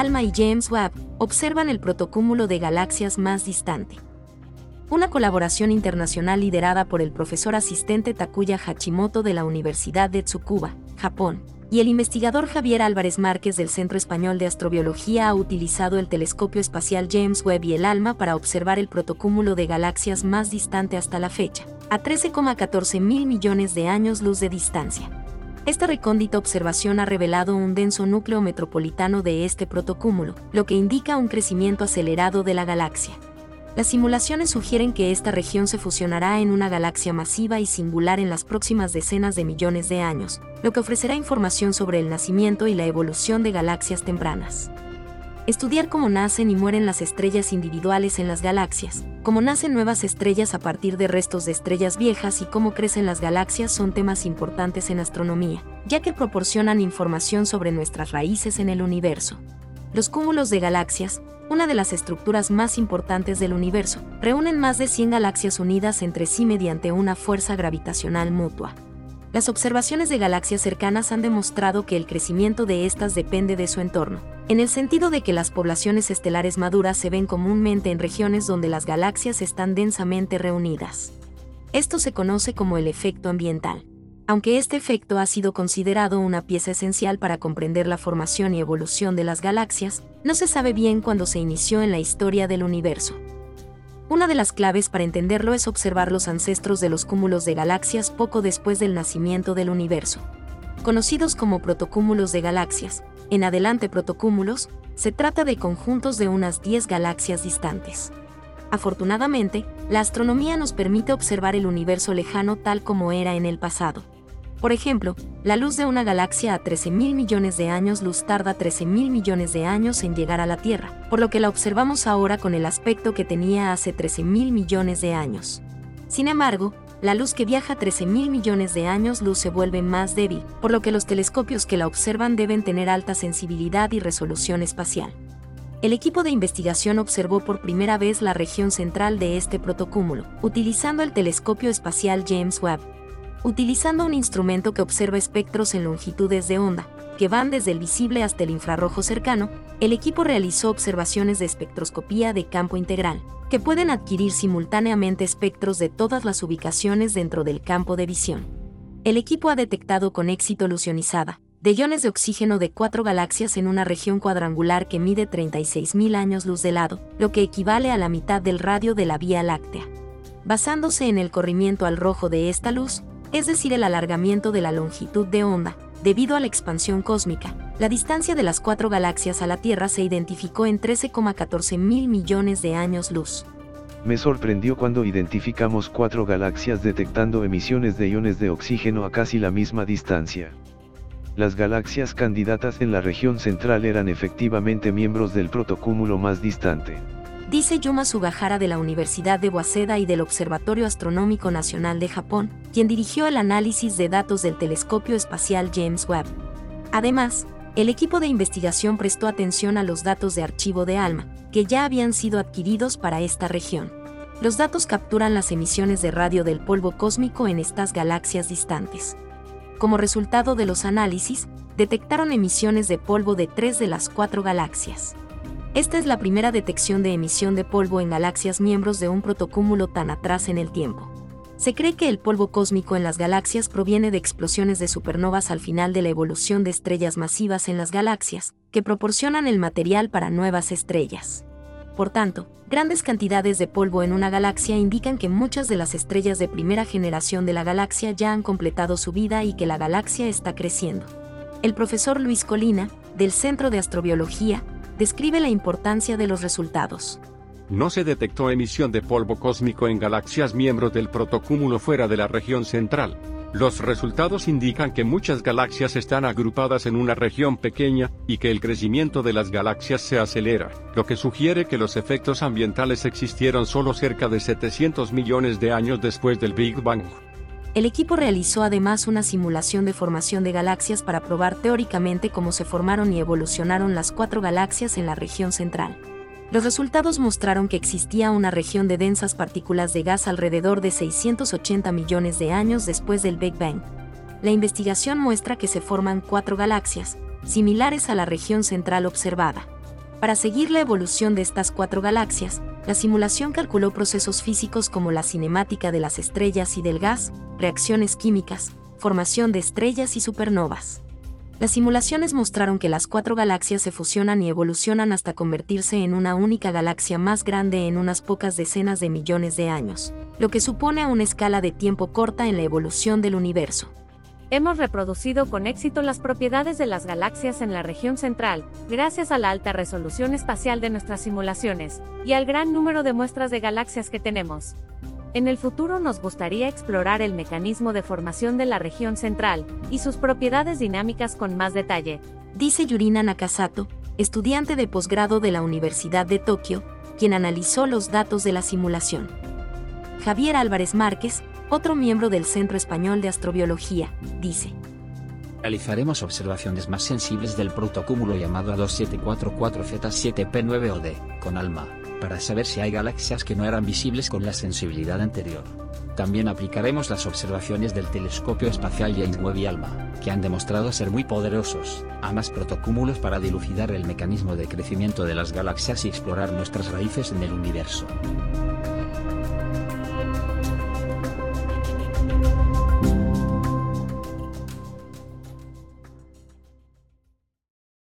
ALMA y James Webb observan el protocúmulo de galaxias más distante. Una colaboración internacional liderada por el profesor asistente Takuya Hachimoto de la Universidad de Tsukuba, Japón, y el investigador Javier Álvarez Márquez del Centro Español de Astrobiología ha utilizado el telescopio espacial James Webb y el ALMA para observar el protocúmulo de galaxias más distante hasta la fecha, a 13,14 mil millones de años luz de distancia. Esta recóndita observación ha revelado un denso núcleo metropolitano de este protocúmulo, lo que indica un crecimiento acelerado de la galaxia. Las simulaciones sugieren que esta región se fusionará en una galaxia masiva y singular en las próximas decenas de millones de años, lo que ofrecerá información sobre el nacimiento y la evolución de galaxias tempranas. Estudiar cómo nacen y mueren las estrellas individuales en las galaxias, cómo nacen nuevas estrellas a partir de restos de estrellas viejas y cómo crecen las galaxias son temas importantes en astronomía, ya que proporcionan información sobre nuestras raíces en el universo. Los cúmulos de galaxias, una de las estructuras más importantes del universo, reúnen más de 100 galaxias unidas entre sí mediante una fuerza gravitacional mutua. Las observaciones de galaxias cercanas han demostrado que el crecimiento de estas depende de su entorno, en el sentido de que las poblaciones estelares maduras se ven comúnmente en regiones donde las galaxias están densamente reunidas. Esto se conoce como el efecto ambiental aunque este efecto ha sido considerado una pieza esencial para comprender la formación y evolución de las galaxias, no se sabe bien cuándo se inició en la historia del universo. Una de las claves para entenderlo es observar los ancestros de los cúmulos de galaxias poco después del nacimiento del universo. Conocidos como protocúmulos de galaxias, en adelante protocúmulos, se trata de conjuntos de unas 10 galaxias distantes. Afortunadamente, la astronomía nos permite observar el universo lejano tal como era en el pasado. Por ejemplo, la luz de una galaxia a 13.000 millones de años luz tarda 13.000 millones de años en llegar a la Tierra, por lo que la observamos ahora con el aspecto que tenía hace 13.000 millones de años. Sin embargo, la luz que viaja 13.000 millones de años luz se vuelve más débil, por lo que los telescopios que la observan deben tener alta sensibilidad y resolución espacial. El equipo de investigación observó por primera vez la región central de este protocúmulo, utilizando el telescopio espacial James Webb, utilizando un instrumento que observa espectros en longitudes de onda, que van desde el visible hasta el infrarrojo cercano, el equipo realizó observaciones de espectroscopía de campo integral, que pueden adquirir simultáneamente espectros de todas las ubicaciones dentro del campo de visión. El equipo ha detectado con éxito lucionizada, de iones de oxígeno de cuatro galaxias en una región cuadrangular que mide 36.000 años luz de lado, lo que equivale a la mitad del radio de la Vía Láctea. Basándose en el corrimiento al rojo de esta luz, es decir, el alargamiento de la longitud de onda, debido a la expansión cósmica, la distancia de las cuatro galaxias a la Tierra se identificó en 13,14 mil millones de años luz. Me sorprendió cuando identificamos cuatro galaxias detectando emisiones de iones de oxígeno a casi la misma distancia. Las galaxias candidatas en la región central eran efectivamente miembros del protocúmulo más distante dice Yuma Sugahara de la Universidad de Waseda y del Observatorio Astronómico Nacional de Japón, quien dirigió el análisis de datos del telescopio espacial James Webb. Además, el equipo de investigación prestó atención a los datos de archivo de ALMA, que ya habían sido adquiridos para esta región. Los datos capturan las emisiones de radio del polvo cósmico en estas galaxias distantes. Como resultado de los análisis, detectaron emisiones de polvo de tres de las cuatro galaxias. Esta es la primera detección de emisión de polvo en galaxias miembros de un protocúmulo tan atrás en el tiempo. Se cree que el polvo cósmico en las galaxias proviene de explosiones de supernovas al final de la evolución de estrellas masivas en las galaxias, que proporcionan el material para nuevas estrellas. Por tanto, grandes cantidades de polvo en una galaxia indican que muchas de las estrellas de primera generación de la galaxia ya han completado su vida y que la galaxia está creciendo. El profesor Luis Colina, del Centro de Astrobiología, describe la importancia de los resultados. No se detectó emisión de polvo cósmico en galaxias miembros del protocúmulo fuera de la región central. Los resultados indican que muchas galaxias están agrupadas en una región pequeña y que el crecimiento de las galaxias se acelera, lo que sugiere que los efectos ambientales existieron solo cerca de 700 millones de años después del Big Bang. El equipo realizó además una simulación de formación de galaxias para probar teóricamente cómo se formaron y evolucionaron las cuatro galaxias en la región central. Los resultados mostraron que existía una región de densas partículas de gas alrededor de 680 millones de años después del Big Bang. La investigación muestra que se forman cuatro galaxias, similares a la región central observada. Para seguir la evolución de estas cuatro galaxias, la simulación calculó procesos físicos como la cinemática de las estrellas y del gas, reacciones químicas, formación de estrellas y supernovas. Las simulaciones mostraron que las cuatro galaxias se fusionan y evolucionan hasta convertirse en una única galaxia más grande en unas pocas decenas de millones de años, lo que supone una escala de tiempo corta en la evolución del universo. Hemos reproducido con éxito las propiedades de las galaxias en la región central, gracias a la alta resolución espacial de nuestras simulaciones, y al gran número de muestras de galaxias que tenemos. En el futuro nos gustaría explorar el mecanismo de formación de la región central y sus propiedades dinámicas con más detalle. Dice Yurina Nakasato, estudiante de posgrado de la Universidad de Tokio, quien analizó los datos de la simulación. Javier Álvarez Márquez, otro miembro del Centro Español de Astrobiología, dice. Realizaremos observaciones más sensibles del protocúmulo llamado A2744Z7P9OD, con ALMA, para saber si hay galaxias que no eran visibles con la sensibilidad anterior. También aplicaremos las observaciones del telescopio espacial James Webb y ALMA, que han demostrado ser muy poderosos, a más protocúmulos para dilucidar el mecanismo de crecimiento de las galaxias y explorar nuestras raíces en el universo.